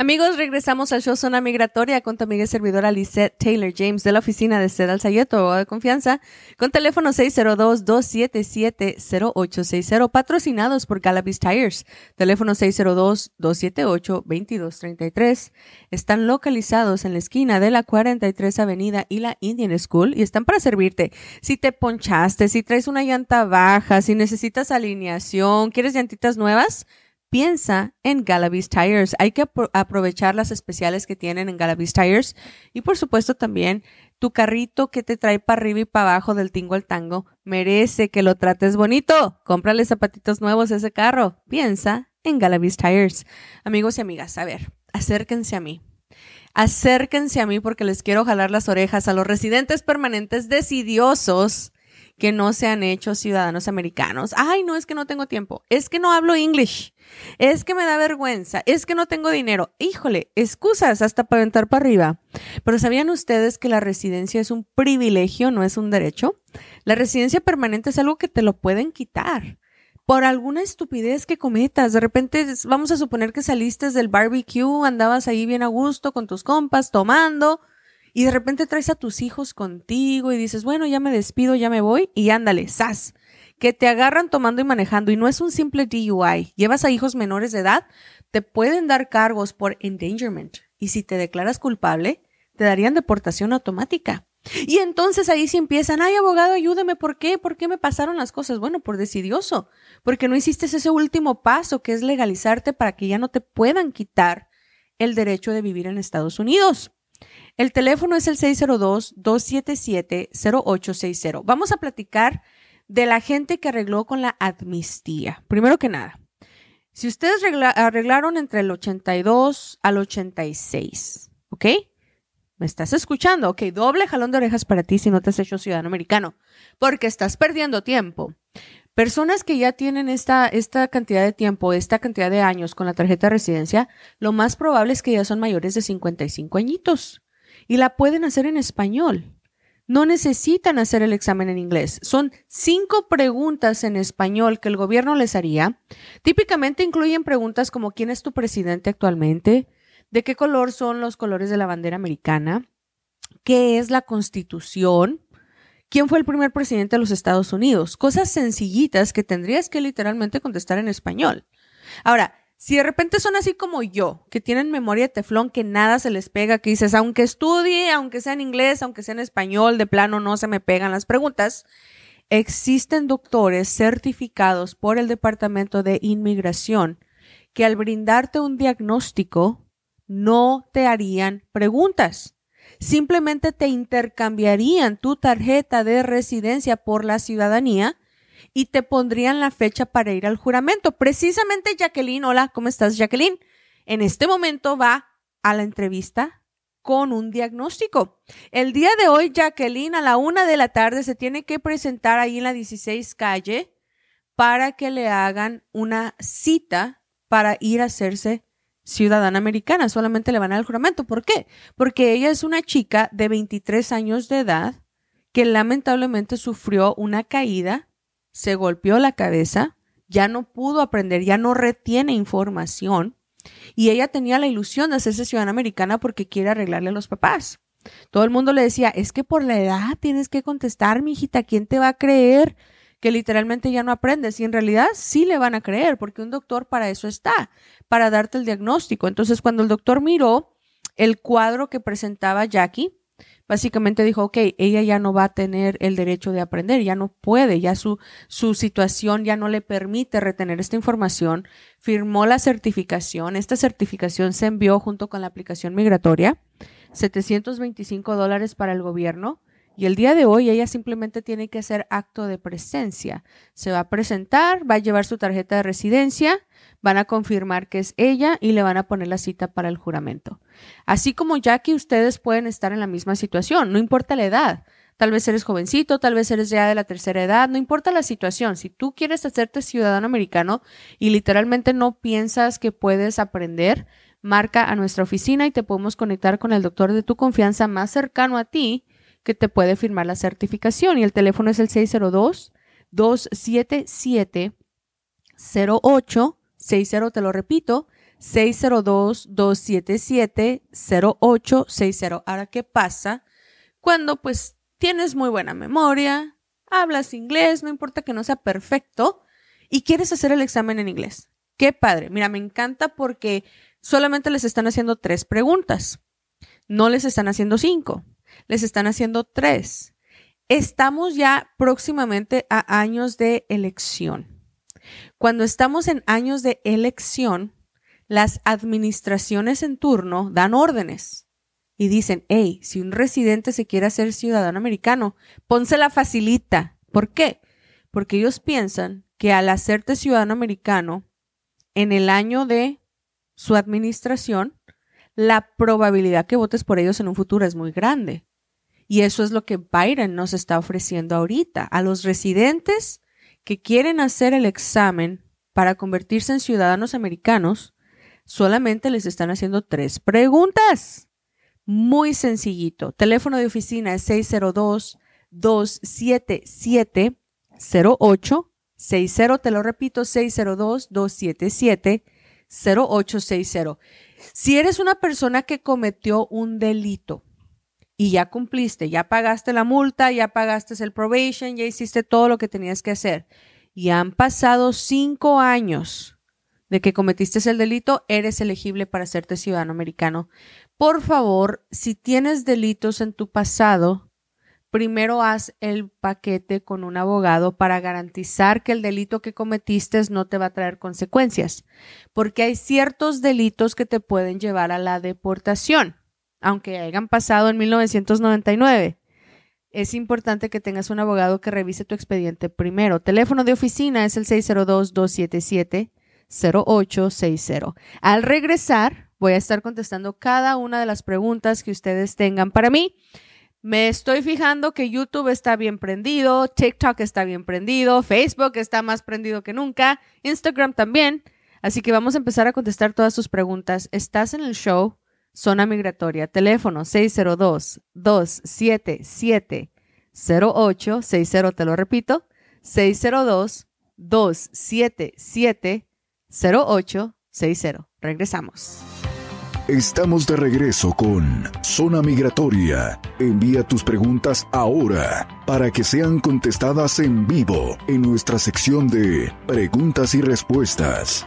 Amigos, regresamos al show Zona Migratoria con tu amiga y servidora Lisette Taylor James de la oficina de Sedal Sayeto de confianza con teléfono 602-277-0860 patrocinados por Galabis Tires. Teléfono 602-278-2233. Están localizados en la esquina de la 43 Avenida y la Indian School y están para servirte. Si te ponchaste, si traes una llanta baja, si necesitas alineación, quieres llantitas nuevas, piensa en Galavis Tires. Hay que aprovechar las especiales que tienen en Galavis Tires y por supuesto también tu carrito que te trae para arriba y para abajo del tingo al tango merece que lo trates bonito. Cómprale zapatitos nuevos ese carro. Piensa en Galavis Tires. Amigos y amigas, a ver, acérquense a mí. Acérquense a mí porque les quiero jalar las orejas a los residentes permanentes decidiosos que no se han hecho ciudadanos americanos. Ay, no, es que no tengo tiempo. Es que no hablo English. Es que me da vergüenza. Es que no tengo dinero. Híjole, excusas hasta para aventar para arriba. Pero ¿sabían ustedes que la residencia es un privilegio, no es un derecho? La residencia permanente es algo que te lo pueden quitar por alguna estupidez que cometas. De repente, vamos a suponer que saliste del barbecue, andabas ahí bien a gusto con tus compas, tomando, y de repente traes a tus hijos contigo y dices, bueno, ya me despido, ya me voy y ándale, sas, que te agarran tomando y manejando y no es un simple DUI, llevas a hijos menores de edad, te pueden dar cargos por endangerment y si te declaras culpable, te darían deportación automática. Y entonces ahí sí empiezan, ay abogado, ayúdame, ¿por qué? ¿Por qué me pasaron las cosas? Bueno, por decidioso, porque no hiciste ese último paso que es legalizarte para que ya no te puedan quitar el derecho de vivir en Estados Unidos. El teléfono es el 602-277-0860. Vamos a platicar de la gente que arregló con la amnistía. Primero que nada, si ustedes arreglaron entre el 82 al 86, ¿ok? ¿Me estás escuchando? Ok, doble jalón de orejas para ti si no te has hecho ciudadano americano, porque estás perdiendo tiempo. Personas que ya tienen esta, esta cantidad de tiempo, esta cantidad de años con la tarjeta de residencia, lo más probable es que ya son mayores de 55 añitos y la pueden hacer en español. No necesitan hacer el examen en inglés. Son cinco preguntas en español que el gobierno les haría. Típicamente incluyen preguntas como ¿quién es tu presidente actualmente? ¿De qué color son los colores de la bandera americana? ¿Qué es la constitución? ¿Quién fue el primer presidente de los Estados Unidos? Cosas sencillitas que tendrías que literalmente contestar en español. Ahora, si de repente son así como yo, que tienen memoria de teflón, que nada se les pega, que dices, aunque estudie, aunque sea en inglés, aunque sea en español, de plano no se me pegan las preguntas, existen doctores certificados por el Departamento de Inmigración que al brindarte un diagnóstico no te harían preguntas. Simplemente te intercambiarían tu tarjeta de residencia por la ciudadanía y te pondrían la fecha para ir al juramento. Precisamente Jacqueline, hola, ¿cómo estás Jacqueline? En este momento va a la entrevista con un diagnóstico. El día de hoy, Jacqueline, a la una de la tarde, se tiene que presentar ahí en la 16 calle para que le hagan una cita para ir a hacerse ciudadana americana. Solamente le van al juramento. ¿Por qué? Porque ella es una chica de 23 años de edad que lamentablemente sufrió una caída se golpeó la cabeza, ya no pudo aprender, ya no retiene información y ella tenía la ilusión de hacerse ciudadana americana porque quiere arreglarle a los papás. Todo el mundo le decía, es que por la edad tienes que contestar, mi hijita, ¿quién te va a creer? Que literalmente ya no aprendes y en realidad sí le van a creer porque un doctor para eso está, para darte el diagnóstico. Entonces, cuando el doctor miró el cuadro que presentaba Jackie, básicamente dijo, ok, ella ya no va a tener el derecho de aprender, ya no puede, ya su, su situación ya no le permite retener esta información, firmó la certificación, esta certificación se envió junto con la aplicación migratoria, 725 dólares para el gobierno Y el día de hoy ella simplemente tiene que hacer acto de presencia. Se va a presentar, va a llevar su tarjeta de residencia, van a confirmar que es ella y le van a poner la cita para el juramento. Así como ya que ustedes pueden estar en la misma situación, no importa la edad. Tal vez eres jovencito, tal vez eres ya de la tercera edad, no importa la situación. Si tú quieres hacerte ciudadano americano y literalmente no piensas que puedes aprender, marca a nuestra oficina y te podemos conectar con el doctor de tu confianza más cercano a ti que te puede firmar la certificación. Y el teléfono es el 602-277-0860, te lo repito, 602-277-0860. Ahora, ¿qué pasa cuando pues tienes muy buena memoria, hablas inglés, no importa que no sea perfecto, y quieres hacer el examen en inglés? Qué padre. Mira, me encanta porque solamente les están haciendo tres preguntas. No les están haciendo cinco les están haciendo tres. Estamos ya próximamente a años de elección. Cuando estamos en años de elección, las administraciones en turno dan órdenes y dicen, hey, si un residente se quiere hacer ciudadano americano, pónsela facilita. ¿Por qué? Porque ellos piensan que al hacerte ciudadano americano, en el año de su administración, la probabilidad que votes por ellos en un futuro es muy grande. Y eso es lo que Biden nos está ofreciendo ahorita. A los residentes que quieren hacer el examen para convertirse en ciudadanos americanos, solamente les están haciendo tres preguntas. Muy sencillito. Teléfono de oficina es 602-277-0860. Te lo repito, 602-277-0860. Si eres una persona que cometió un delito, y ya cumpliste, ya pagaste la multa, ya pagaste el probation, ya hiciste todo lo que tenías que hacer. Y han pasado cinco años de que cometiste el delito, eres elegible para hacerte ciudadano americano. Por favor, si tienes delitos en tu pasado, primero haz el paquete con un abogado para garantizar que el delito que cometiste no te va a traer consecuencias, porque hay ciertos delitos que te pueden llevar a la deportación aunque hayan pasado en 1999. Es importante que tengas un abogado que revise tu expediente primero. Teléfono de oficina es el 602-277-0860. Al regresar, voy a estar contestando cada una de las preguntas que ustedes tengan para mí. Me estoy fijando que YouTube está bien prendido, TikTok está bien prendido, Facebook está más prendido que nunca, Instagram también. Así que vamos a empezar a contestar todas sus preguntas. ¿Estás en el show? Zona Migratoria. Teléfono 602-277-0860. Te lo repito. 602-277-0860. Regresamos. Estamos de regreso con Zona Migratoria. Envía tus preguntas ahora para que sean contestadas en vivo en nuestra sección de preguntas y respuestas.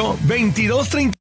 2230